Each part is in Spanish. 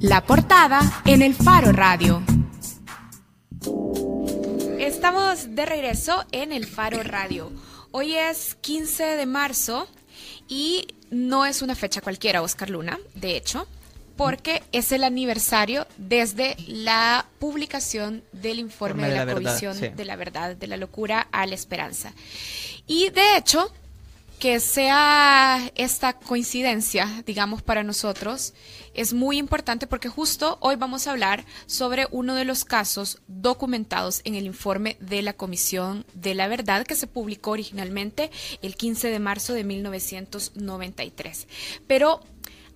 La portada en el Faro Radio. Estamos de regreso en el Faro Radio. Hoy es 15 de marzo y no es una fecha cualquiera, Oscar Luna, de hecho, porque es el aniversario desde la publicación del informe de, la, Comisión de la Verdad, de la locura a la esperanza. Y de hecho, que sea esta coincidencia, digamos, para nosotros, es muy importante porque justo hoy vamos a hablar sobre uno de los casos documentados en el informe de la Comisión de la Verdad que se publicó originalmente el 15 de marzo de 1993. Pero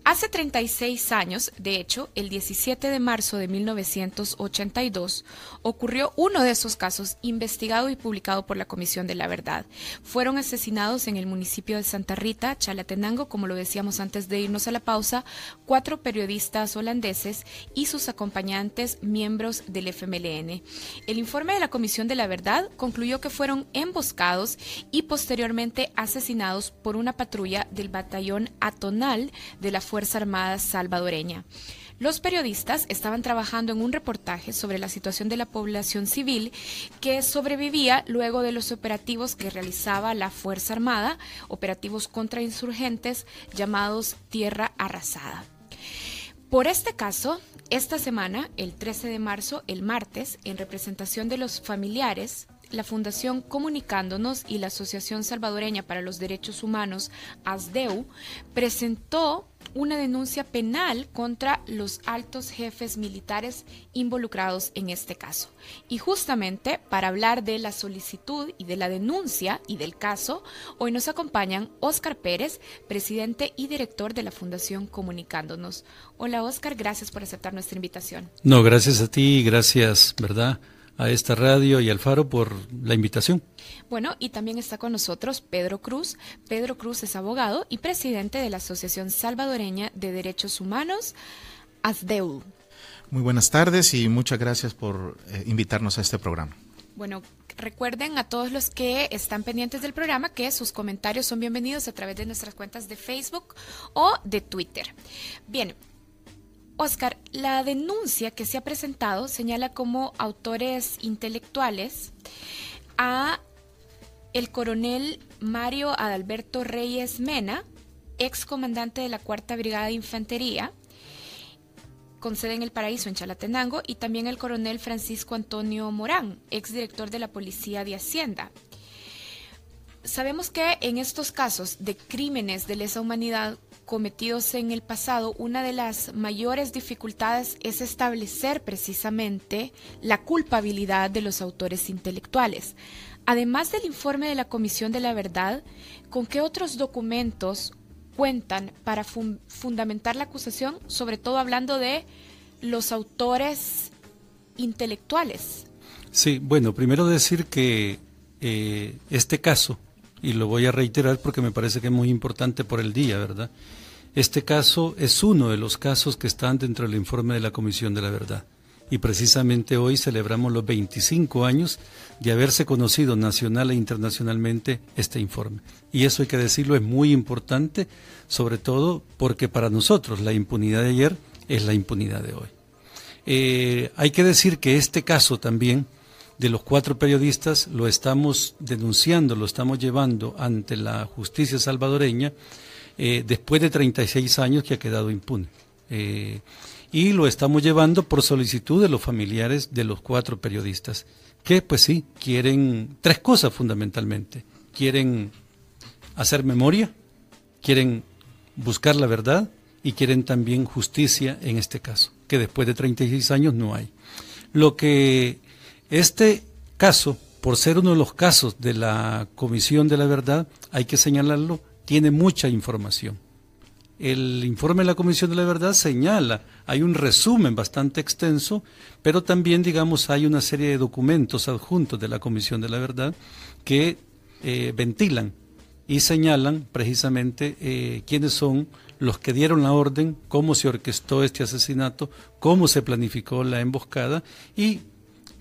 Hace 36 años, de hecho, el 17 de marzo de 1982, ocurrió uno de esos casos investigado y publicado por la Comisión de la Verdad. Fueron asesinados en el municipio de Santa Rita, Chalatenango, como lo decíamos antes de irnos a la pausa, cuatro periodistas holandeses y sus acompañantes miembros del FMLN. El informe de la Comisión de la Verdad concluyó que fueron emboscados y posteriormente asesinados por una patrulla del batallón atonal de la Fuerza Armada salvadoreña. Los periodistas estaban trabajando en un reportaje sobre la situación de la población civil que sobrevivía luego de los operativos que realizaba la Fuerza Armada, operativos contra insurgentes llamados Tierra Arrasada. Por este caso, esta semana, el 13 de marzo, el martes, en representación de los familiares, la Fundación Comunicándonos y la Asociación Salvadoreña para los Derechos Humanos, ASDEU, presentó una denuncia penal contra los altos jefes militares involucrados en este caso. Y justamente para hablar de la solicitud y de la denuncia y del caso, hoy nos acompañan Óscar Pérez, presidente y director de la Fundación Comunicándonos. Hola Óscar, gracias por aceptar nuestra invitación. No, gracias a ti, gracias, ¿verdad? A esta radio y al Faro por la invitación. Bueno, y también está con nosotros Pedro Cruz. Pedro Cruz es abogado y presidente de la Asociación Salvadoreña de Derechos Humanos, ASDEU. Muy buenas tardes y muchas gracias por eh, invitarnos a este programa. Bueno, recuerden a todos los que están pendientes del programa que sus comentarios son bienvenidos a través de nuestras cuentas de Facebook o de Twitter. Bien, Oscar, la denuncia que se ha presentado señala como autores intelectuales a el coronel Mario Adalberto Reyes Mena, ex comandante de la Cuarta Brigada de Infantería, con sede en el Paraíso, en Chalatenango, y también el coronel Francisco Antonio Morán, ex director de la Policía de Hacienda. Sabemos que en estos casos de crímenes de lesa humanidad cometidos en el pasado, una de las mayores dificultades es establecer precisamente la culpabilidad de los autores intelectuales. Además del informe de la Comisión de la Verdad, ¿con qué otros documentos cuentan para fundamentar la acusación, sobre todo hablando de los autores intelectuales? Sí, bueno, primero decir que eh, este caso y lo voy a reiterar porque me parece que es muy importante por el día, ¿verdad? Este caso es uno de los casos que están dentro del informe de la Comisión de la Verdad. Y precisamente hoy celebramos los 25 años de haberse conocido nacional e internacionalmente este informe. Y eso hay que decirlo, es muy importante, sobre todo porque para nosotros la impunidad de ayer es la impunidad de hoy. Eh, hay que decir que este caso también de los cuatro periodistas lo estamos denunciando, lo estamos llevando ante la justicia salvadoreña eh, después de 36 años que ha quedado impune. Eh, y lo estamos llevando por solicitud de los familiares de los cuatro periodistas, que pues sí, quieren tres cosas fundamentalmente. Quieren hacer memoria, quieren buscar la verdad y quieren también justicia en este caso, que después de 36 años no hay. Lo que este caso, por ser uno de los casos de la Comisión de la Verdad, hay que señalarlo, tiene mucha información. El informe de la Comisión de la Verdad señala, hay un resumen bastante extenso, pero también, digamos, hay una serie de documentos adjuntos de la Comisión de la Verdad que eh, ventilan y señalan precisamente eh, quiénes son los que dieron la orden, cómo se orquestó este asesinato, cómo se planificó la emboscada y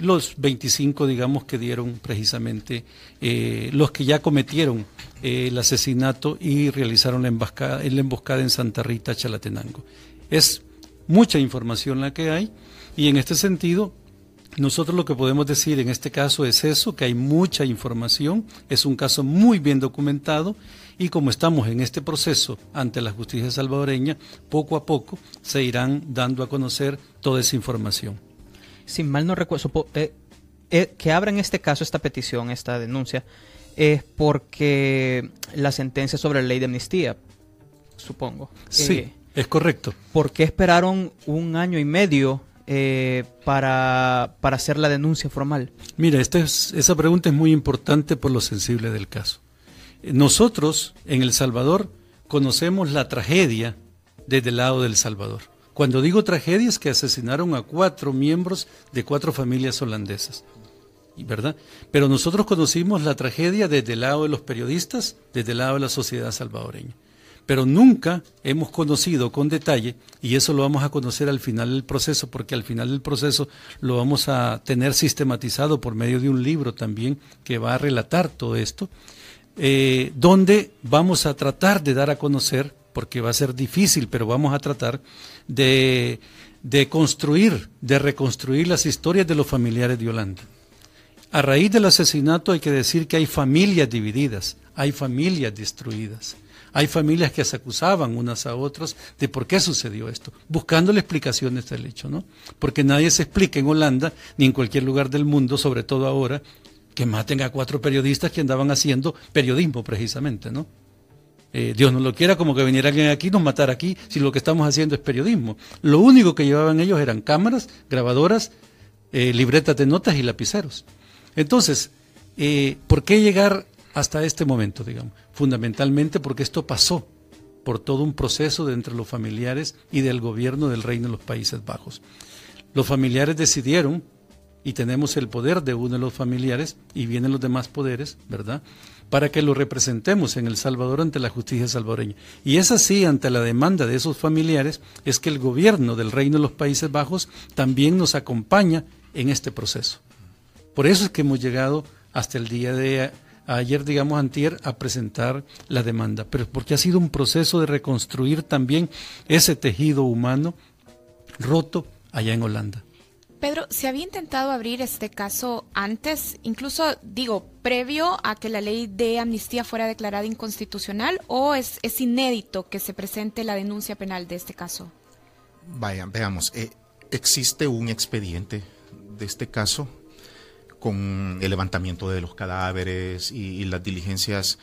los 25, digamos, que dieron precisamente eh, los que ya cometieron eh, el asesinato y realizaron la emboscada, la emboscada en Santa Rita, Chalatenango. Es mucha información la que hay y en este sentido nosotros lo que podemos decir en este caso es eso, que hay mucha información, es un caso muy bien documentado y como estamos en este proceso ante la justicia salvadoreña, poco a poco se irán dando a conocer toda esa información. Sin mal no recuerdo, eh, eh, que abran este caso, esta petición, esta denuncia, es porque la sentencia sobre la ley de amnistía, supongo. Sí, eh, es correcto. ¿Por qué esperaron un año y medio eh, para, para, hacer la denuncia formal? Mira, esta esa pregunta es muy importante por lo sensible del caso. Nosotros, en El Salvador, conocemos la tragedia desde el lado del Salvador. Cuando digo tragedia es que asesinaron a cuatro miembros de cuatro familias holandesas. ¿verdad? Pero nosotros conocimos la tragedia desde el lado de los periodistas, desde el lado de la sociedad salvadoreña pero nunca hemos conocido con detalle, y eso lo vamos a conocer al final del proceso, porque al final del proceso lo vamos a tener sistematizado por medio de un libro también que va a relatar todo esto, eh, donde vamos a tratar de dar a conocer, porque va a ser difícil, pero vamos a tratar de, de construir, de reconstruir las historias de los familiares de Yolanda. A raíz del asesinato hay que decir que hay familias divididas, hay familias destruidas. Hay familias que se acusaban unas a otras de por qué sucedió esto, buscándole explicaciones del hecho, ¿no? Porque nadie se explica en Holanda ni en cualquier lugar del mundo, sobre todo ahora, que maten a cuatro periodistas que andaban haciendo periodismo precisamente, ¿no? Eh, Dios no lo quiera como que vinieran aquí y nos matara aquí, si lo que estamos haciendo es periodismo. Lo único que llevaban ellos eran cámaras, grabadoras, eh, libretas de notas y lapiceros. Entonces, eh, ¿por qué llegar hasta este momento, digamos? Fundamentalmente porque esto pasó por todo un proceso de entre los familiares y del gobierno del Reino de los Países Bajos. Los familiares decidieron, y tenemos el poder de uno de los familiares, y vienen los demás poderes, ¿verdad? Para que lo representemos en El Salvador ante la justicia salvadoreña. Y es así, ante la demanda de esos familiares, es que el gobierno del Reino de los Países Bajos también nos acompaña en este proceso. Por eso es que hemos llegado hasta el día de ayer, digamos, antier, a presentar la demanda, pero porque ha sido un proceso de reconstruir también ese tejido humano roto allá en Holanda. Pedro, ¿se había intentado abrir este caso antes, incluso digo, previo a que la ley de amnistía fuera declarada inconstitucional o es, es inédito que se presente la denuncia penal de este caso? Vaya, veamos, eh, existe un expediente de este caso con el levantamiento de los cadáveres y, las diligencias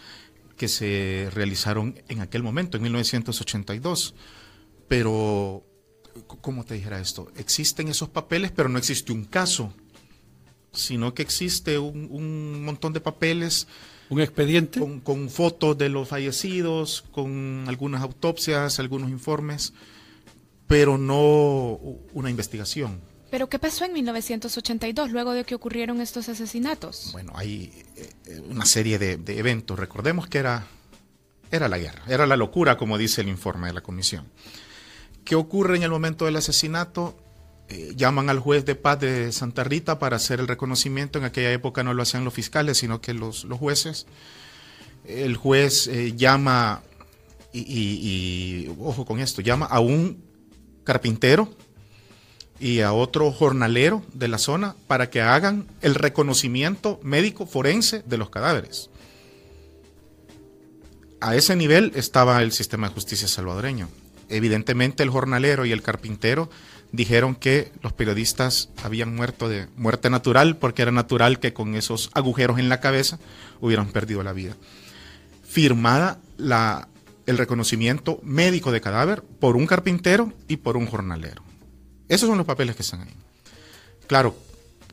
que se realizaron en aquel momento, en 1982. Pero, ¿cómo te dijera esto? Existen esos papeles, pero no existe un caso, sino que existe un, montón de papeles. ¿Un expediente? Con, con, fotos de los fallecidos, con algunas autopsias, algunos informes, pero no una investigación. ¿Pero qué pasó en 1982 luego de que ocurrieron estos asesinatos? Bueno, hay eh, una serie de, eventos. Recordemos que era, era la guerra, era la locura, como dice el informe de la comisión. ¿Qué ocurre en el momento del asesinato? Eh, llaman al juez de paz de Santa Rita para hacer el reconocimiento. En aquella época no lo hacían los fiscales, sino que los, jueces. El juez eh, llama, y ojo con esto, llama a un carpintero y a otro jornalero de la zona para que hagan el reconocimiento médico forense de los cadáveres. A ese nivel estaba el sistema de justicia salvadoreño. Evidentemente el jornalero y el carpintero dijeron que los periodistas habían muerto de muerte natural porque era natural que con esos agujeros en la cabeza hubieran perdido la vida. Firmada la, el reconocimiento médico de cadáver por un carpintero y por un jornalero. Esos son los papeles que están ahí. Claro,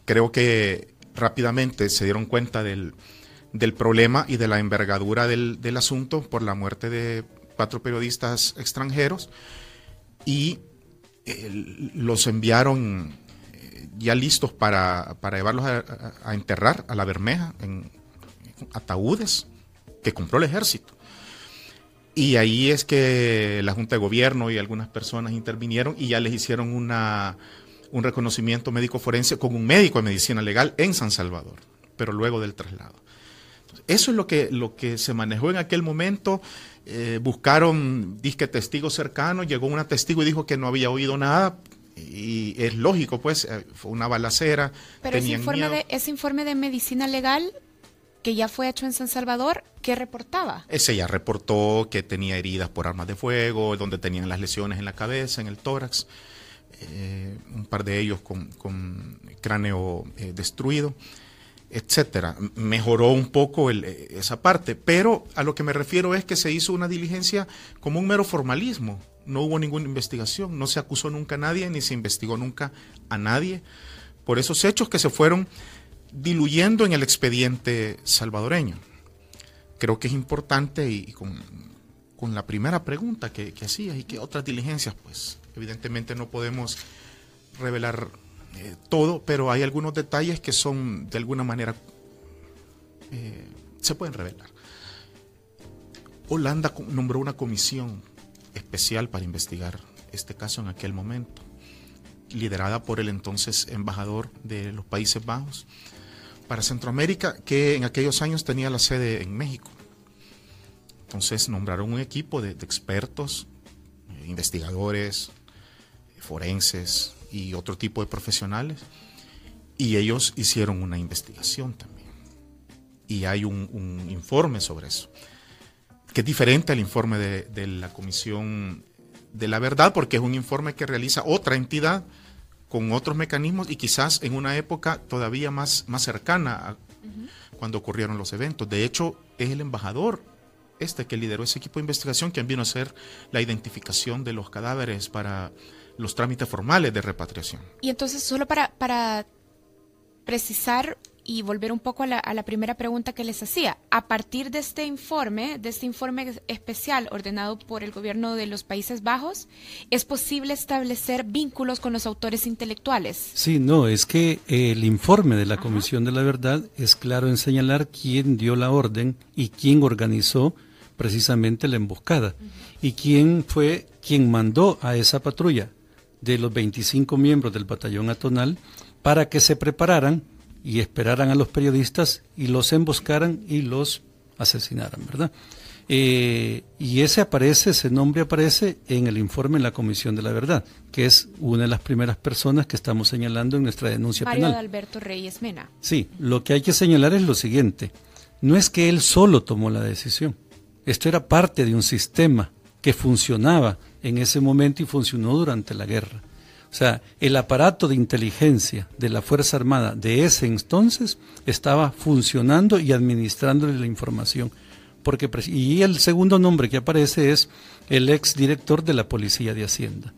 creo que rápidamente se dieron cuenta del, problema y de la envergadura del, asunto por la muerte de cuatro periodistas extranjeros y eh, los enviaron eh, ya listos para, llevarlos a, enterrar a la Bermeja en ataúdes que compró el ejército. Y ahí es que la Junta de Gobierno y algunas personas intervinieron y ya les hicieron una, un reconocimiento médico forense con un médico de medicina legal en San Salvador, pero luego del traslado. eso es lo que, lo que se manejó en aquel momento. Eh, buscaron disque testigos cercanos, llegó una testigo y dijo que no había oído nada. Y es lógico, pues, eh, fue una balacera. Pero ese informe, de, ese informe de medicina legal que ya fue hecho en San Salvador, ¿qué reportaba? Ese ya reportó que tenía heridas por armas de fuego, donde tenían las lesiones en la cabeza, en el tórax, eh, un par de ellos con, cráneo destruido etcétera. Mejoró un poco eh, esa parte, pero a lo que me refiero es que se hizo una diligencia como un mero formalismo. No hubo ninguna investigación, no se acusó nunca a nadie, ni se investigó nunca a nadie por esos hechos que se fueron diluyendo en el expediente salvadoreño. Creo que es importante y, con, la primera pregunta que, que hacías y que otras diligencias, pues evidentemente no podemos revelar eh, todo, pero hay algunos detalles que son de alguna manera eh, se pueden revelar. Holanda nombró una comisión especial para investigar este caso en aquel momento, liderada por el entonces embajador de los Países Bajos para Centroamérica, que en aquellos años tenía la sede en México. Entonces nombraron un equipo de, expertos, eh, investigadores, forenses, y otro tipo de profesionales. Y ellos hicieron una investigación también. Y hay un, informe sobre eso, que es diferente al informe de, la Comisión de la Verdad, porque es un informe que realiza otra entidad con otros mecanismos y quizás en una época todavía más, más cercana a cuando ocurrieron los eventos. De hecho, es el embajador este que lideró ese equipo de investigación quien vino a hacer la identificación de los cadáveres para los trámites formales de repatriación. Y entonces, solo para, para precisar y volver un poco a la, a la, primera pregunta que les hacía, a partir de este informe, de este informe especial ordenado por el gobierno de los Países Bajos, ¿es posible establecer vínculos con los autores intelectuales? Sí, no, es que el informe de la Comisión de la Verdad es claro en señalar quién dio la orden y quién organizó precisamente la emboscada y quién fue quien mandó a esa patrulla de los 25 miembros del batallón atonal para que se prepararan y esperaran a los periodistas y los emboscaran y los asesinaran, ¿verdad? Eh, y ese aparece, ese nombre aparece en el informe en la Comisión de la Verdad, que es una de las primeras personas que estamos señalando en nuestra denuncia Mario penal. Alberto Reyes Mena. Sí, lo que hay que señalar es lo siguiente, no es que él solo tomó la decisión, esto era parte de un sistema que funcionaba en ese momento y funcionó durante la guerra. O sea, el aparato de inteligencia de la Fuerza Armada de ese entonces estaba funcionando y administrándole la información. Porque, y el segundo nombre que aparece es el ex director de la Policía de Hacienda.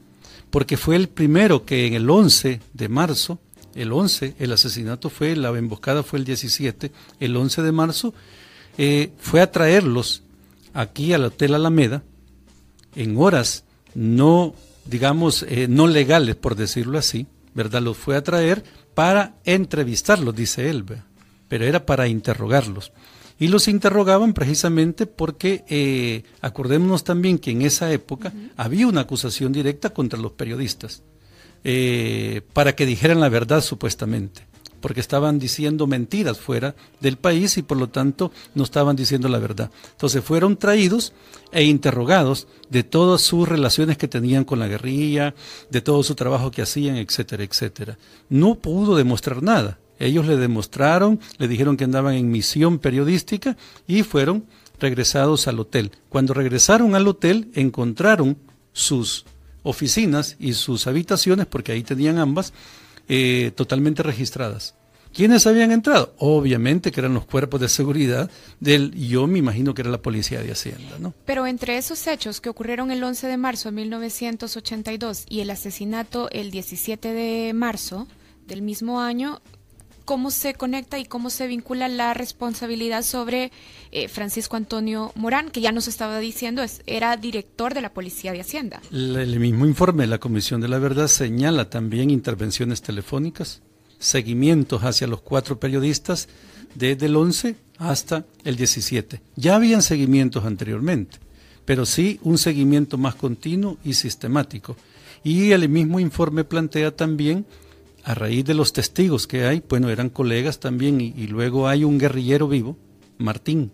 Porque fue el primero que en el 11 de marzo, el 11, el asesinato fue, la emboscada fue el 17, el 11 de marzo, eh, fue a traerlos aquí al Hotel Alameda en horas no, digamos, eh, no legales, por decirlo así, ¿verdad? Los fue a traer para entrevistarlos, dice él, pero era para interrogarlos. Y los interrogaban precisamente porque, eh, acordémonos también que en esa época había una acusación directa contra los periodistas, eh, para que dijeran la verdad supuestamente porque estaban diciendo mentiras fuera del país y por lo tanto no estaban diciendo la verdad. Entonces fueron traídos e interrogados de todas sus relaciones que tenían con la guerrilla, de todo su trabajo que hacían, etcétera, etcétera. No pudo demostrar nada. Ellos le demostraron, le dijeron que andaban en misión periodística y fueron regresados al hotel. Cuando regresaron al hotel encontraron sus oficinas y sus habitaciones, porque ahí tenían ambas, eh, totalmente registradas. ¿Quiénes habían entrado? Obviamente que eran los cuerpos de seguridad del, yo me imagino que era la policía de Hacienda, ¿no? Pero entre esos hechos que ocurrieron el 11 de marzo de 1982 y el asesinato el 17 de marzo del mismo año, cómo se conecta y cómo se vincula la responsabilidad sobre eh, Francisco Antonio Morán, que ya nos estaba diciendo, es, era director de la Policía de Hacienda. El, mismo informe de la Comisión de la Verdad señala también intervenciones telefónicas, seguimientos hacia los cuatro periodistas desde el 11 hasta el 17. Ya habían seguimientos anteriormente, pero sí un seguimiento más continuo y sistemático. Y el mismo informe plantea también a raíz de los testigos que hay, bueno, eran colegas también, y, luego hay un guerrillero vivo, Martín,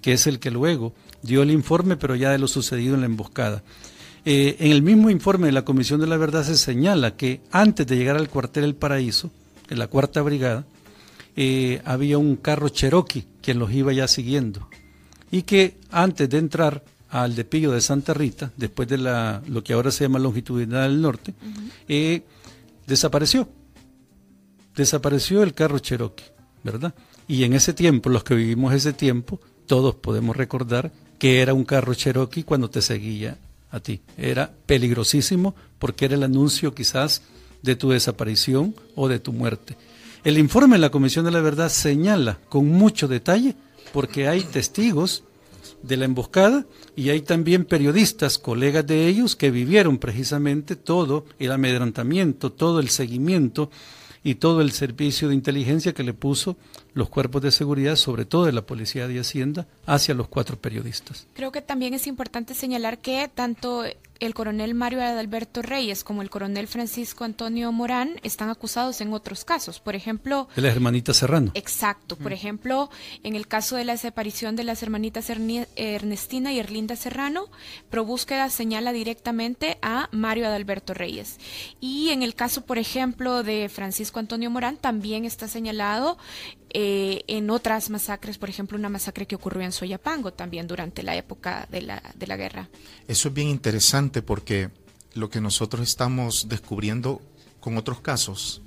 que es el que luego dio el informe, pero ya de lo sucedido en la emboscada. Eh, en el mismo informe de la Comisión de la Verdad se señala que antes de llegar al cuartel El Paraíso, en la cuarta brigada, eh, había un carro Cherokee quien los iba ya siguiendo y que antes de entrar al depillo de Santa Rita, después de la, lo que ahora se llama longitudinal del norte, eh, desapareció. Desapareció el carro Cherokee, ¿verdad? Y en ese tiempo, los que vivimos ese tiempo, todos podemos recordar que era un carro Cherokee cuando te seguía a ti. Era peligrosísimo porque era el anuncio quizás de tu desaparición o de tu muerte. El informe de la Comisión de la Verdad señala con mucho detalle, porque hay testigos de la emboscada y hay también periodistas, colegas de ellos, que vivieron precisamente todo el amedrantamiento, todo el seguimiento y todo el servicio de inteligencia que le puso los cuerpos de seguridad, sobre todo de la Policía de Hacienda, hacia los cuatro periodistas. Creo que también es importante señalar que tanto el coronel Mario Adalberto Reyes como el coronel Francisco Antonio Morán están acusados en otros casos. Por ejemplo... De las hermanitas Serrano. Exacto. Por ejemplo, en el caso de la desaparición de las hermanitas Ernestina y Erlinda Serrano, Probúsqueda señala directamente a Mario Adalberto Reyes. Y en el caso, por ejemplo, de Francisco Antonio Morán, también está señalado eh, en otras masacres, por ejemplo, una masacre que ocurrió en Soyapango también durante la época de la, de la guerra. Eso es bien interesante porque lo que nosotros estamos descubriendo con otros casos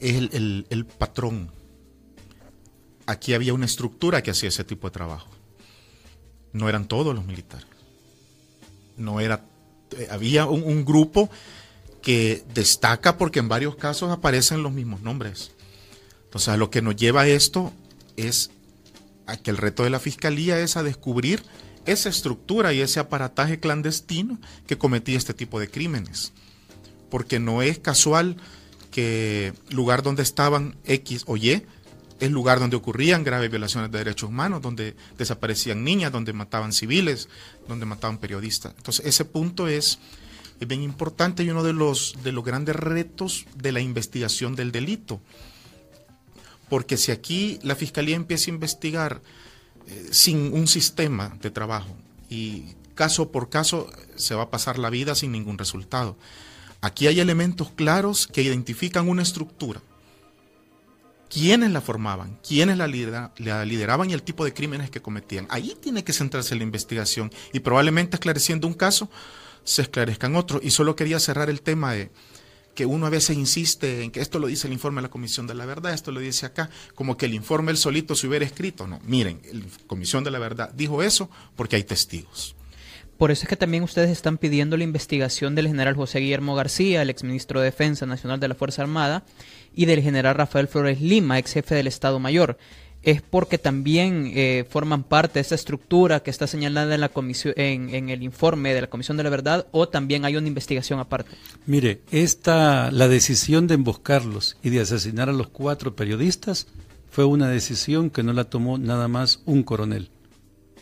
es el, el patrón. Aquí había una estructura que hacía ese tipo de trabajo. No eran todos los militares. No era. Eh, había un, un grupo que destaca porque en varios casos aparecen los mismos nombres. Entonces, lo que nos lleva esto es a que el reto de la fiscalía es a descubrir esa estructura y ese aparataje clandestino que cometía este tipo de crímenes. Porque no es casual que lugar donde estaban X o Y es lugar donde ocurrían graves violaciones de derechos humanos, donde desaparecían niñas, donde mataban civiles, donde mataban periodistas. Entonces, ese punto es, es bien importante y uno de los, de los grandes retos de la investigación del delito porque si aquí la Fiscalía empieza a investigar eh, sin un sistema de trabajo y caso por caso se va a pasar la vida sin ningún resultado. Aquí hay elementos claros que identifican una estructura. ¿Quiénes la formaban? ¿Quiénes la, la, lideraban y el tipo de crímenes que cometían? Ahí tiene que centrarse la investigación y probablemente esclareciendo un caso se esclarezcan otros. Y solo quería cerrar el tema de, que uno a veces insiste en que esto lo dice el informe de la Comisión de la Verdad, esto lo dice acá, como que el informe el solito se hubiera escrito. No, miren, la Comisión de la Verdad dijo eso porque hay testigos. Por eso es que también ustedes están pidiendo la investigación del general José Guillermo García, el exministro de Defensa Nacional de la Fuerza Armada, y del general Rafael Flores Lima, ex jefe del Estado Mayor es porque también eh, forman parte de esta estructura que está señalada en, la comisión, en, el informe de la Comisión de la Verdad o también hay una investigación aparte? Mire, esta, la decisión de emboscarlos y de asesinar a los cuatro periodistas fue una decisión que no la tomó nada más un coronel,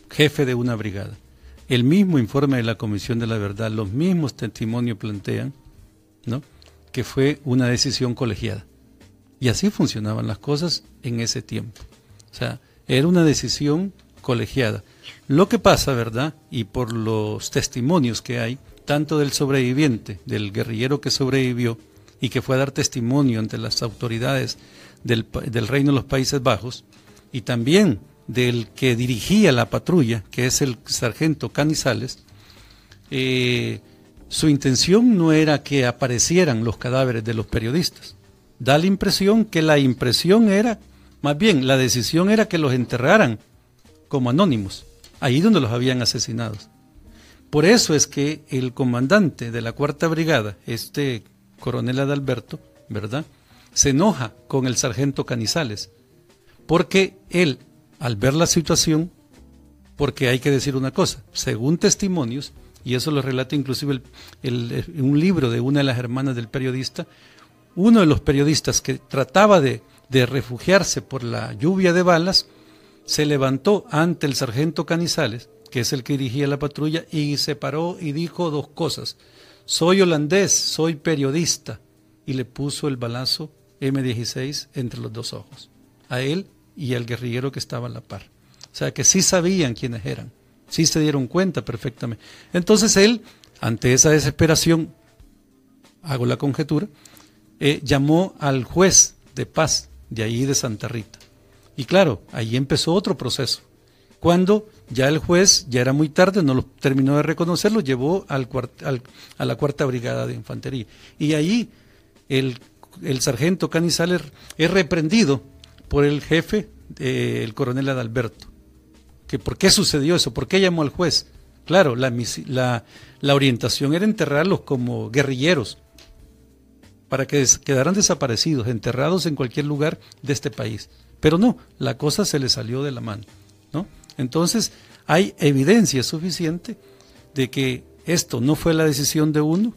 jefe de una brigada. El mismo informe de la Comisión de la Verdad, los mismos testimonios plantean ¿no? que fue una decisión colegiada. Y así funcionaban las cosas en ese tiempo. O sea, era una decisión colegiada. Lo que pasa, ¿verdad? Y por los testimonios que hay, tanto del sobreviviente, del guerrillero que sobrevivió y que fue a dar testimonio ante las autoridades del, Reino de los Países Bajos, y también del que dirigía la patrulla, que es el sargento Canizales, eh, su intención no era que aparecieran los cadáveres de los periodistas. Da la impresión que la impresión era más bien, la decisión era que los enterraran como anónimos, ahí donde los habían asesinado. Por eso es que el comandante de la Cuarta Brigada, este coronel Adalberto, ¿verdad? Se enoja con el sargento Canizales, porque él, al ver la situación, porque hay que decir una cosa, según testimonios, y eso lo relata inclusive un libro de una de las hermanas del periodista, uno de los periodistas que trataba de de refugiarse por la lluvia de balas, se levantó ante el sargento Canizales, que es el que dirigía la patrulla, y se paró y dijo dos cosas. Soy holandés, soy periodista. Y le puso el balazo M16 entre los dos ojos, a él y al guerrillero que estaba a la par. O sea, que sí sabían quiénes eran, sí se dieron cuenta perfectamente. Entonces él, ante esa desesperación, hago la conjetura, eh, llamó al juez de paz de ahí de Santa Rita. Y claro, ahí empezó otro proceso. Cuando ya el juez, ya era muy tarde, no lo terminó de reconocer, lo llevó al, a la cuarta brigada de infantería. Y ahí el, sargento Canizales es reprendido por el jefe, eh, el coronel Adalberto. Que ¿Por qué sucedió eso? ¿Por qué llamó al juez? Claro, la, la, la orientación era enterrarlos como guerrilleros, para que quedaran desaparecidos, enterrados en cualquier lugar de este país. Pero no, la cosa se le salió de la mano. ¿no? Entonces, hay evidencia suficiente de que esto no fue la decisión de uno,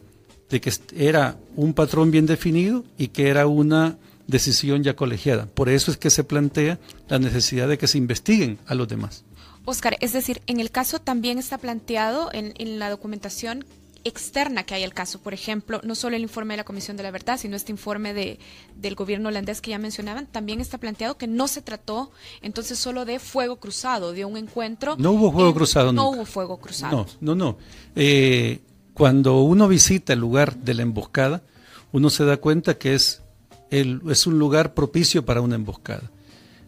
de que era un patrón bien definido y que era una decisión ya colegiada. Por eso es que se plantea la necesidad de que se investiguen a los demás. Oscar, es decir, en el caso también está planteado en, en la documentación externa que hay al caso. Por ejemplo, no solo el informe de la Comisión de la Verdad, sino este informe de, del gobierno holandés que ya mencionaban, también está planteado que no se trató entonces solo de fuego cruzado, de un encuentro. No hubo fuego cruzado. No hubo fuego cruzado. No, no, no. Eh, cuando uno visita el lugar de la emboscada, uno se da cuenta que es, el, es un lugar propicio para una emboscada.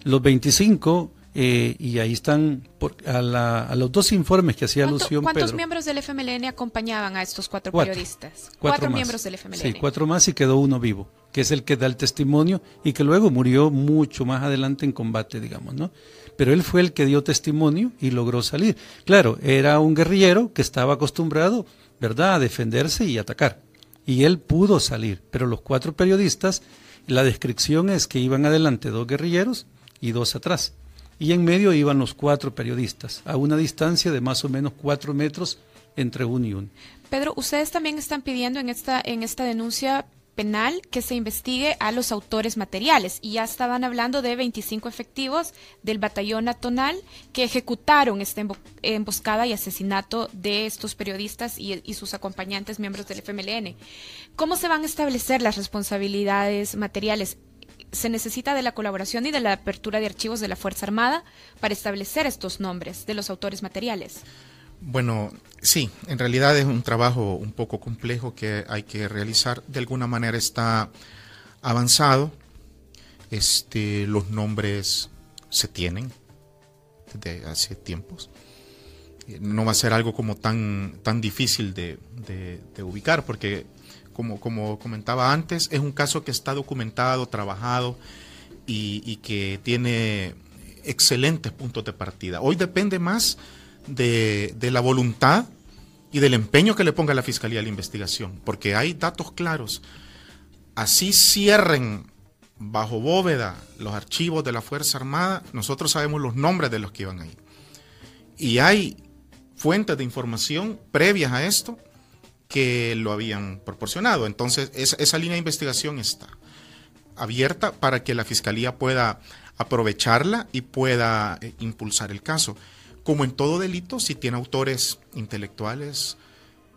Los 25 eh, y ahí están a, los dos informes que hacía alusión ¿Cuántos miembros del FMLN acompañaban a estos cuatro, periodistas? Cuatro, miembros del FMLN. Sí, cuatro más y quedó uno vivo, que es el que da el testimonio y que luego murió mucho más adelante en combate, digamos, ¿no? Pero él fue el que dio testimonio y logró salir. Claro, era un guerrillero que estaba acostumbrado, ¿verdad?, a defenderse y atacar. Y él pudo salir, pero los cuatro periodistas, la descripción es que iban adelante dos guerrilleros y dos atrás y en medio iban los cuatro periodistas, a una distancia de más o menos cuatro metros entre uno y uno. Pedro, ustedes también están pidiendo en esta, en esta denuncia penal que se investigue a los autores materiales y ya estaban hablando de 25 efectivos del batallón atonal que ejecutaron esta emboscada y asesinato de estos periodistas y, y, sus acompañantes miembros del FMLN. ¿Cómo se van a establecer las responsabilidades materiales? Se necesita de la colaboración y de la apertura de archivos de la Fuerza Armada para establecer estos nombres de los autores materiales. Bueno, sí, en realidad es un trabajo un poco complejo que hay que realizar. De alguna manera está avanzado. Este, los nombres se tienen desde hace tiempos. No va a ser algo como tan, tan difícil de, de ubicar, porque como, comentaba antes, es un caso que está documentado, trabajado y, que tiene excelentes puntos de partida. Hoy depende más de, la voluntad y del empeño que le ponga la Fiscalía a la investigación, porque hay datos claros. Así cierren bajo bóveda los archivos de la Fuerza Armada, nosotros sabemos los nombres de los que iban ahí. Y hay fuentes de información previas a esto que lo habían proporcionado. Entonces, esa, línea de investigación está abierta para que la Fiscalía pueda aprovecharla y pueda eh, impulsar el caso. Como en todo delito, si tiene autores intelectuales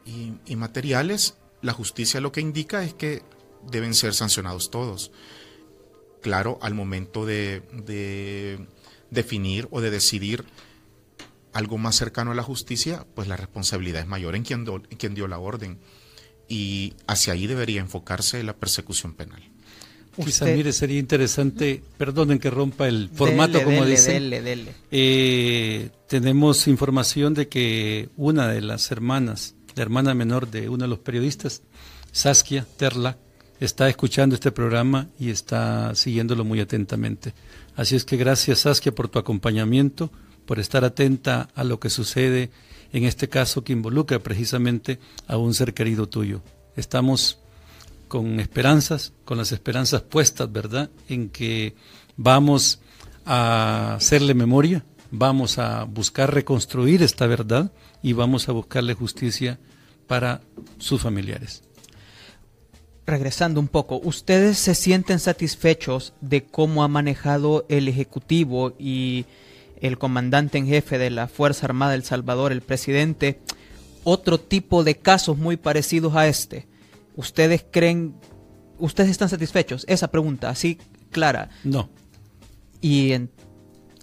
y, materiales, la justicia lo que indica es que deben ser sancionados todos. Claro, al momento de definir o de decidir algo más cercano a la justicia, pues la responsabilidad es mayor en quien, quien dio la orden. Y hacia ahí debería enfocarse la persecución penal. Quizá, mire, sería interesante, perdonen que rompa el formato, como dice. Eh, tenemos información de que una de las hermanas, la hermana menor de uno de los periodistas, Saskia Terla, está escuchando este programa y está siguiéndolo muy atentamente. Así es que gracias, Saskia, por tu acompañamiento por estar atenta a lo que sucede en este caso que involucra precisamente a un ser querido tuyo. Estamos con esperanzas, con las esperanzas puestas, ¿verdad?, en que vamos a hacerle memoria, vamos a buscar reconstruir esta verdad y vamos a buscarle justicia para sus familiares. Regresando un poco, ¿ustedes se sienten satisfechos de cómo ha manejado el Ejecutivo y el comandante en jefe de la Fuerza Armada del Salvador, el presidente, otro tipo de casos muy parecidos a este. ¿Ustedes creen, ustedes están satisfechos? Esa pregunta, así clara. No. ¿Y en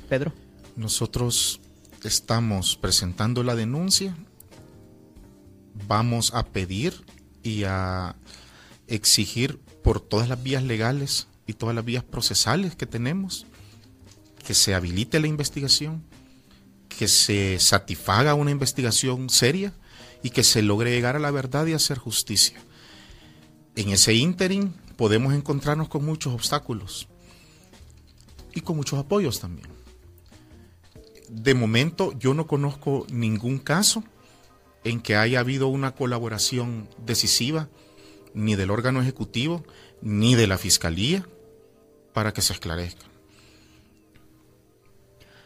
Pedro? nosotros estamos presentando la denuncia, vamos a pedir y a exigir por todas las vías legales y todas las vías procesales que tenemos que se habilite la investigación, que se satisfaga una investigación seria y que se logre llegar a la verdad y hacer justicia. En ese ínterin podemos encontrarnos con muchos obstáculos y con muchos apoyos también. De momento yo no conozco ningún caso en que haya habido una colaboración decisiva ni del órgano ejecutivo ni de la fiscalía para que se esclarezca.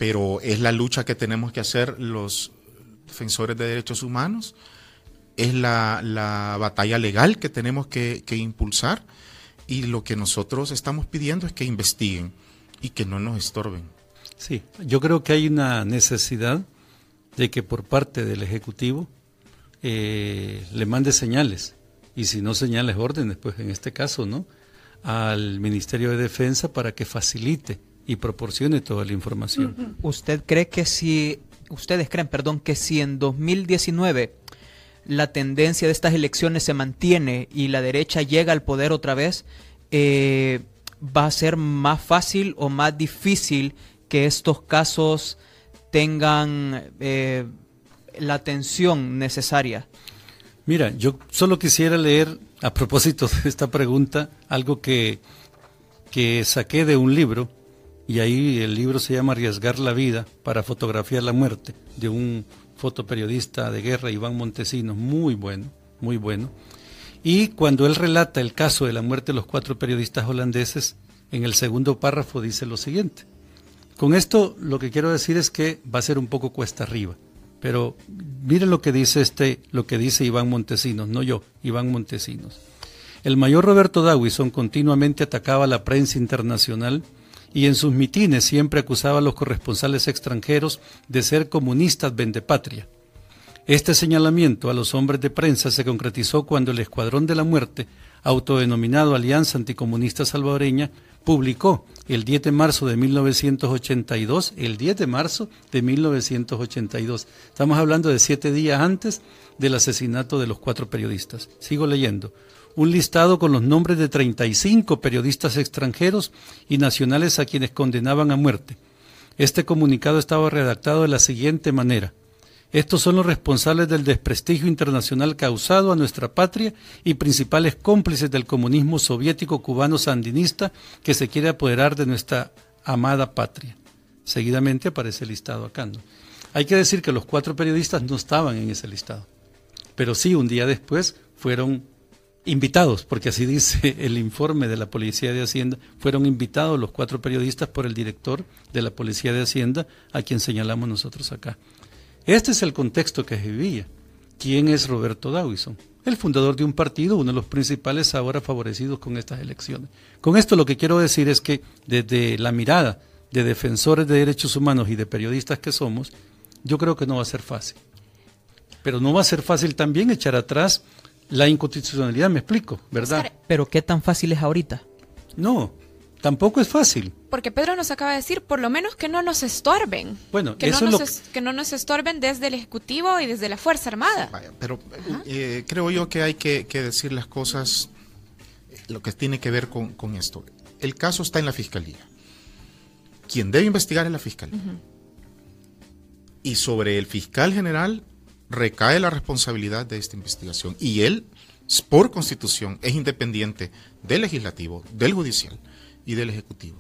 Pero es la lucha que tenemos que hacer los defensores de derechos humanos, es la, batalla legal que tenemos que, que impulsar y lo que nosotros estamos pidiendo es que investiguen y que no nos estorben. Sí, yo creo que hay una necesidad de que por parte del Ejecutivo eh, le mande señales, y si no señales órdenes, pues en este caso, ¿no? Al Ministerio de Defensa para que facilite y proporcione toda la información. ¿Usted cree que si, ustedes creen, perdón, que si en 2019 la tendencia de estas elecciones se mantiene y la derecha llega al poder otra vez, eh, va a ser más fácil o más difícil que estos casos tengan eh, la atención necesaria? Mira, yo solo quisiera leer a propósito de esta pregunta algo que, que saqué de un libro, y ahí el libro se llama Arriesgar la vida para fotografiar la muerte, de un fotoperiodista de guerra, Iván Montesinos, muy bueno, muy bueno. Y cuando él relata el caso de la muerte de los cuatro periodistas holandeses, en el segundo párrafo dice lo siguiente. Con esto lo que quiero decir es que va a ser un poco cuesta arriba, pero miren lo que dice este, lo que dice Iván Montesinos, no yo, Iván Montesinos. El mayor Roberto Dawison continuamente atacaba a la prensa internacional y en sus mitines siempre acusaba a los corresponsales extranjeros de ser comunistas vendepatria. Este señalamiento a los hombres de prensa se concretizó cuando el Escuadrón de la Muerte, autodenominado Alianza Anticomunista Salvadoreña, publicó el 10 de marzo de 1982, el 10 de marzo de 1982. Estamos hablando de siete días antes del asesinato de los cuatro periodistas. Sigo leyendo un listado con los nombres de 35 periodistas extranjeros y nacionales a quienes condenaban a muerte. Este comunicado estaba redactado de la siguiente manera. Estos son los responsables del desprestigio internacional causado a nuestra patria y principales cómplices del comunismo soviético cubano sandinista que se quiere apoderar de nuestra amada patria. Seguidamente aparece el listado acá. Hay que decir que los cuatro periodistas no estaban en ese listado, pero sí un día después fueron invitados, porque así dice el informe de la Policía de Hacienda, fueron invitados los cuatro periodistas por el director de la Policía de Hacienda, a quien señalamos nosotros acá. Este es el contexto que vivía. ¿Quién es Roberto Dawison? El fundador de un partido, uno de los principales ahora favorecidos con estas elecciones. Con esto lo que quiero decir es que desde la mirada de defensores de derechos humanos y de periodistas que somos, yo creo que no va a ser fácil. Pero no va a ser fácil también echar atrás la inconstitucionalidad, me explico, ¿verdad? Pero ¿qué tan fácil es ahorita? No, tampoco es fácil. Porque Pedro nos acaba de decir, por lo menos que no nos estorben. Bueno, que, no, nos que no nos estorben desde el Ejecutivo y desde la Fuerza Armada. pero eh, creo yo que hay que, decir las cosas, lo que tiene que ver con, esto. El caso está en la Fiscalía. Quien debe investigar es la Fiscalía. Y sobre el fiscal general recae la responsabilidad de esta investigación y él, por constitución, es independiente del legislativo, del judicial y del ejecutivo.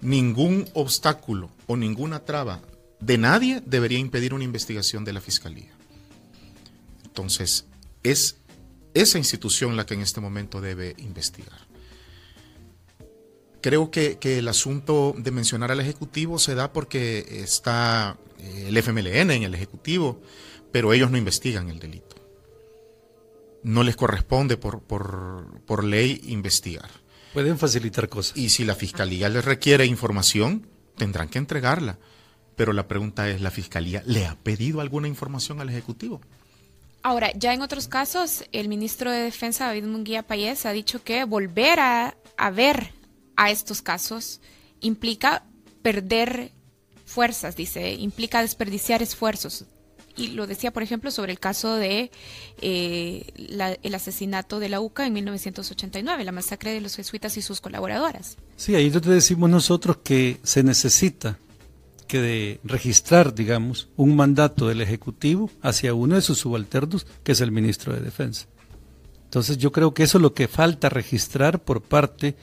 Ningún obstáculo o ninguna traba de nadie debería impedir una investigación de la fiscalía. Entonces, es esa institución la que en este momento debe investigar. Creo que, el asunto de mencionar al Ejecutivo se da porque está eh, el FMLN en el Ejecutivo, pero ellos no investigan el delito. No les corresponde por, por, ley investigar. Pueden facilitar cosas. Y si la Fiscalía les requiere información, tendrán que entregarla. Pero la pregunta es, ¿la Fiscalía le ha pedido alguna información al Ejecutivo? Ahora, ya en otros casos, el ministro de Defensa, David Munguía Payés, ha dicho que volver a, a ver a estos casos implica perder fuerzas, dice, implica desperdiciar esfuerzos. Y lo decía, por ejemplo, sobre el caso de eh, el asesinato de la UCA en 1989, la masacre de los jesuitas y sus colaboradoras. Sí, ahí decimos nosotros que se necesita que de registrar, digamos, un mandato del Ejecutivo hacia uno de sus subalternos, que es el ministro de Defensa. Entonces yo creo que eso es lo que falta registrar por parte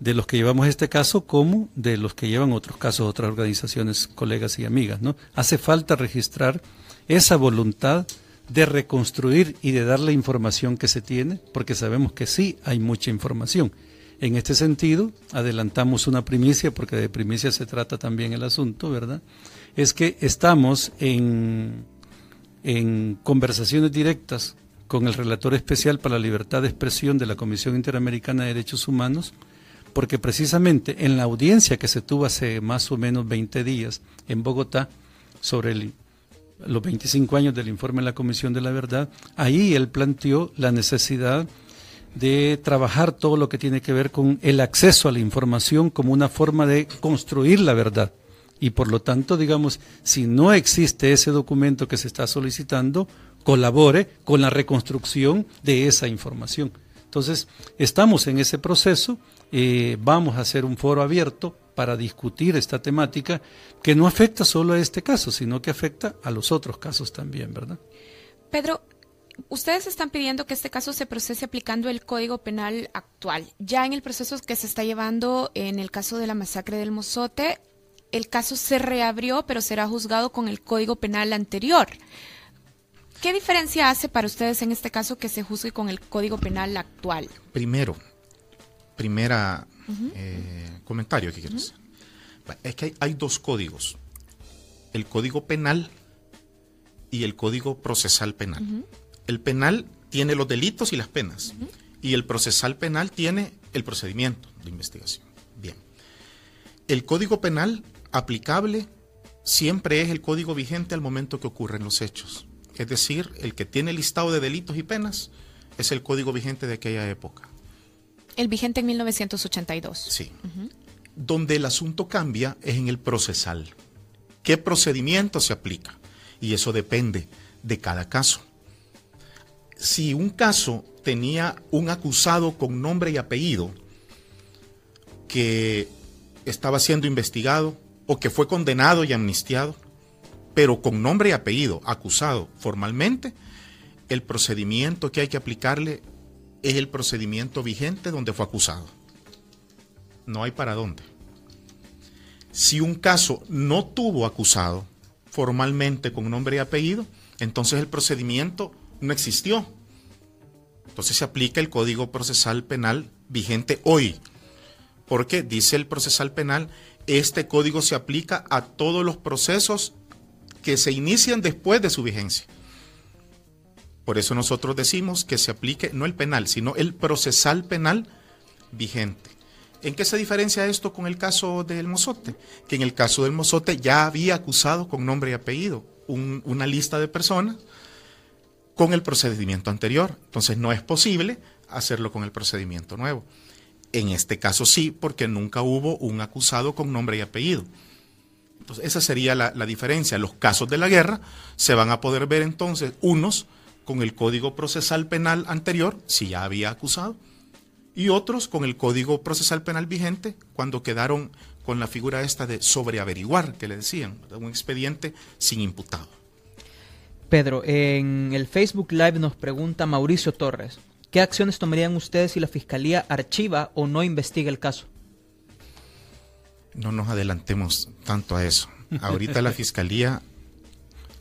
de los que llevamos este caso como de los que llevan otros casos, otras organizaciones, colegas y amigas. ¿no? Hace falta registrar esa voluntad de reconstruir y de dar la información que se tiene, porque sabemos que sí hay mucha información. En este sentido, adelantamos una primicia, porque de primicia se trata también el asunto, ¿verdad? Es que estamos en, en conversaciones directas con el relator especial para la libertad de expresión de la Comisión Interamericana de Derechos Humanos, porque precisamente en la audiencia que se tuvo hace más o menos 20 días en Bogotá sobre los 25 años del informe de la Comisión de la Verdad, ahí él planteó la necesidad de trabajar todo lo que tiene que ver con el acceso a la información como una forma de construir la verdad. Y por lo tanto, digamos, si no existe ese documento que se está solicitando, colabore con la reconstrucción de esa información. Entonces, estamos en ese proceso, eh, vamos a hacer un foro abierto para discutir esta temática que no afecta solo a este caso, sino que afecta a los otros casos también, ¿verdad? Pedro, ustedes están pidiendo que este caso se procese aplicando el Código Penal actual. Ya en el proceso que se está llevando en el caso de la masacre del Mozote, el caso se reabrió, pero será juzgado con el Código Penal anterior. ¿Qué diferencia hace para ustedes en este caso que se juzgue con el Código Penal actual? Primero, primera eh, comentario que quiero hacer. Es que hay, dos códigos. El Código Penal y el Código Procesal Penal. El penal tiene los delitos y las penas. Y el procesal penal tiene el procedimiento de investigación. Bien. El Código Penal aplicable siempre es el código vigente al momento que ocurren los hechos es decir, el que tiene listado de delitos y penas es el código vigente de aquella época. El vigente en 1982. Sí. Donde el asunto cambia es en el procesal. ¿Qué procedimiento se aplica? Y eso depende de cada caso. Si un caso tenía un acusado con nombre y apellido que estaba siendo investigado o que fue condenado y amnistiado, pero con nombre y apellido, acusado formalmente, el procedimiento que hay que aplicarle es el procedimiento vigente donde fue acusado. No hay para dónde. Si un caso no tuvo acusado formalmente con nombre y apellido, entonces el procedimiento no existió. Entonces se aplica el Código Procesal Penal vigente hoy. Porque dice el procesal penal, este código se aplica a todos los procesos que se inician después de su vigencia. Por eso nosotros decimos que se aplique no el penal, sino el procesal penal vigente. ¿En qué se diferencia esto con el caso del Mozote? Que en el caso del Mozote ya había acusado con nombre y apellido una lista de personas con el procedimiento anterior. Entonces no es posible hacerlo con el procedimiento nuevo. En este caso sí, porque nunca hubo un acusado con nombre y apellido esa sería la, diferencia. Los casos de la guerra se van a poder ver entonces unos con el Código Procesal Penal anterior, si ya había acusado, y otros con el Código Procesal Penal vigente, cuando quedaron con la figura esta de sobreaveriguar, que le decían, un expediente sin imputado. Pedro, en el Facebook Live nos pregunta Mauricio Torres, ¿qué acciones tomarían ustedes si la Fiscalía archiva o no investiga el caso? no nos adelantemos tanto a eso. Ahorita la fiscalía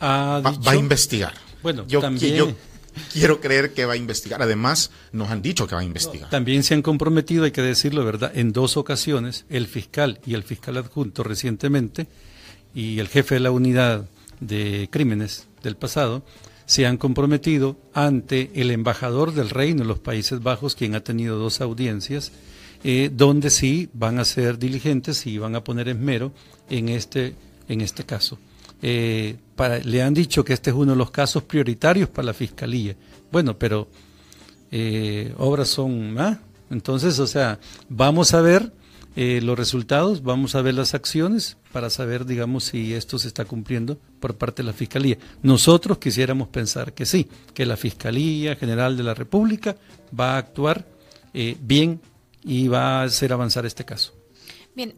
va, a investigar. Bueno, yo, también... quiero creer que va a investigar. Además, nos han dicho que va a investigar. También se han comprometido, hay que decirlo, ¿verdad? En dos ocasiones, el fiscal y el fiscal adjunto recientemente, y el jefe de la unidad de crímenes del pasado, se han comprometido ante el embajador del reino de los Países Bajos, quien ha tenido dos audiencias, eh, donde sí van a ser diligentes y van a poner esmero en este, en este caso. Eh, le han dicho que este es uno de los casos prioritarios para la Fiscalía. Bueno, pero eh, obras son más. Entonces, o sea, vamos a ver eh, los resultados, vamos a ver las acciones para saber, digamos, si esto se está cumpliendo por parte de la Fiscalía. Nosotros quisiéramos pensar que sí, que la Fiscalía General de la República va a actuar eh, bien y va a hacer avanzar este caso. Bien,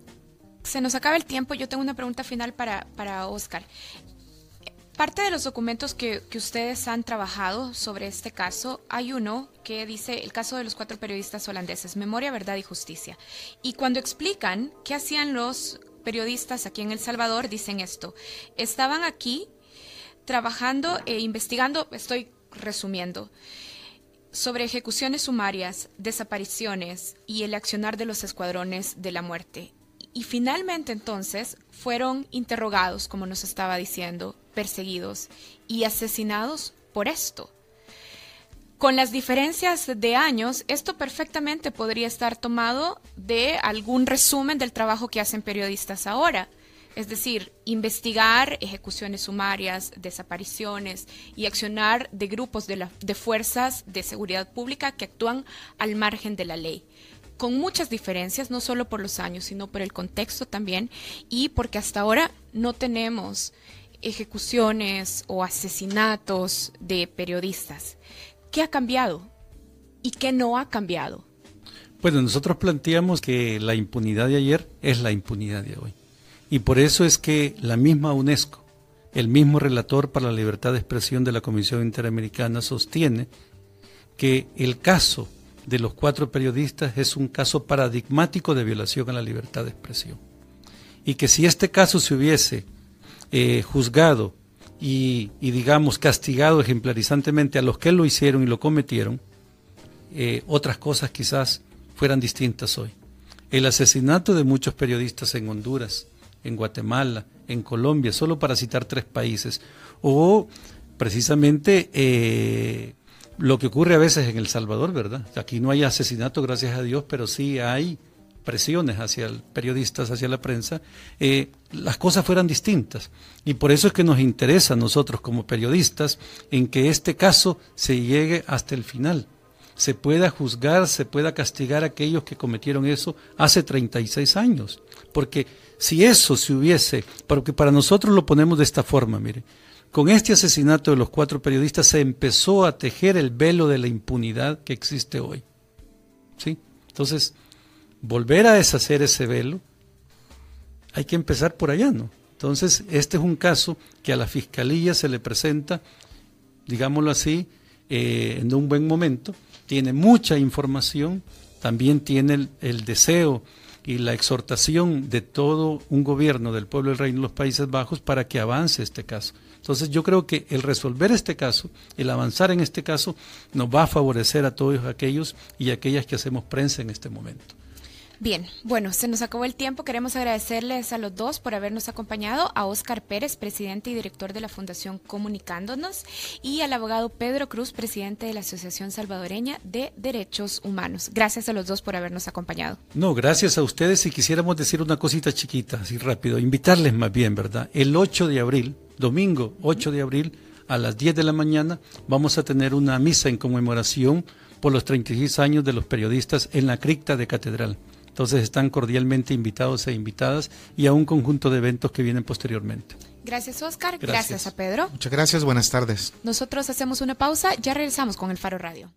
se nos acaba el tiempo. Yo tengo una pregunta final para, para Oscar. Parte de los documentos que, ustedes han trabajado sobre este caso, hay uno que dice el caso de los cuatro periodistas holandeses, Memoria, Verdad y Justicia. Y cuando explican qué hacían los periodistas aquí en El Salvador, dicen esto. Estaban aquí trabajando e investigando, estoy resumiendo, sobre ejecuciones sumarias, desapariciones y el accionar de los escuadrones de la muerte. Y finalmente entonces fueron interrogados, como nos estaba diciendo, perseguidos y asesinados por esto. Con las diferencias de años, esto perfectamente podría estar tomado de algún resumen del trabajo que hacen periodistas ahora. Es decir, investigar ejecuciones sumarias, desapariciones y accionar de grupos de, de fuerzas de seguridad pública que actúan al margen de la ley con muchas diferencias, no solo por los años, sino por el contexto también, y porque hasta ahora no tenemos ejecuciones o asesinatos de periodistas. ¿Qué ha cambiado y qué no ha cambiado? Bueno, nosotros planteamos que la impunidad de ayer es la impunidad de hoy. Y por eso es que la misma UNESCO, el mismo relator para la libertad de expresión de la Comisión Interamericana, sostiene que el caso de los cuatro periodistas es un caso paradigmático de violación a la libertad de expresión. Y que si este caso se hubiese eh, juzgado y, digamos, castigado ejemplarizantemente a los que lo hicieron y lo cometieron, eh, otras cosas quizás fueran distintas hoy. El asesinato de muchos periodistas en Honduras, en Guatemala, en Colombia, solo para citar tres países, o precisamente eh, lo que ocurre a veces en El Salvador, ¿verdad? Aquí no hay asesinato, gracias a Dios, pero sí hay presiones hacia periodistas, hacia la prensa, eh, las cosas fueran distintas. Y por eso es que nos interesa a nosotros como periodistas en que este caso se llegue hasta el final, se pueda juzgar, se pueda castigar a aquellos que cometieron eso hace 36 años. Porque si eso se hubiese, porque para nosotros lo ponemos de esta forma, mire, con este asesinato de los cuatro periodistas se empezó a tejer el velo de la impunidad que existe hoy. ¿Sí? Entonces, volver a deshacer ese velo, hay que empezar por allá, ¿no? Entonces, este es un caso que a la fiscalía se le presenta, digámoslo así, eh, en un buen momento, tiene mucha información, también tiene el deseo y la exhortación de todo un gobierno del pueblo del Reino de los Países Bajos para que avance este caso. Entonces yo creo que el resolver este caso, el avanzar en este caso, nos va a favorecer a todos aquellos y aquellas que hacemos prensa en este momento. Bien, bueno, se nos acabó el tiempo. Queremos agradecerles a los dos por habernos acompañado, a Óscar Pérez, presidente y director de la Fundación Comunicándonos, y al abogado Pedro Cruz, presidente de la Asociación Salvadoreña de Derechos Humanos. Gracias a los dos por habernos acompañado. No, gracias a ustedes. Y quisiéramos decir una cosita chiquita, así rápido, invitarles más bien, ¿verdad? El 8 de abril, domingo 8 de abril, a las 10 de la mañana, vamos a tener una misa en conmemoración por los 36 años de los periodistas en la cripta de Catedral. Entonces están cordialmente invitados e invitadas y a un conjunto de eventos que vienen posteriormente. Gracias, Oscar. Gracias, gracias a Pedro. Muchas gracias. Buenas tardes. Nosotros hacemos una pausa. Ya regresamos con el Faro Radio.